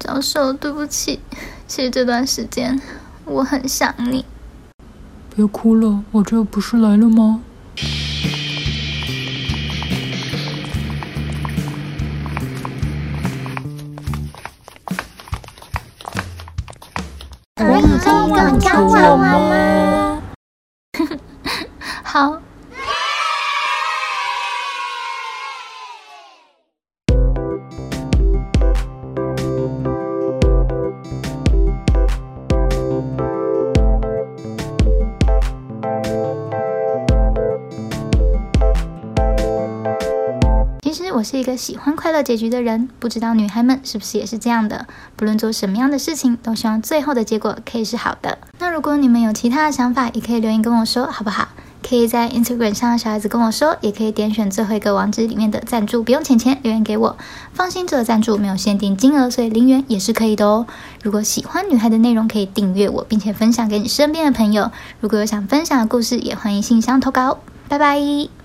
小受，对不起。其实这段时间我很想你。别哭了，我这不是来了吗？可以跟我吗？好。我是一个喜欢快乐结局的人，不知道女孩们是不是也是这样的？不论做什么样的事情，都希望最后的结果可以是好的。那如果你们有其他的想法，也可以留言跟我说，好不好？可以在 Instagram 上小孩子跟我说，也可以点选最后一个网址里面的赞助，不用钱钱，留言给我。放心，这个赞助没有限定金额，所以零元也是可以的哦。如果喜欢女孩的内容，可以订阅我，并且分享给你身边的朋友。如果有想分享的故事，也欢迎信箱投稿。拜拜。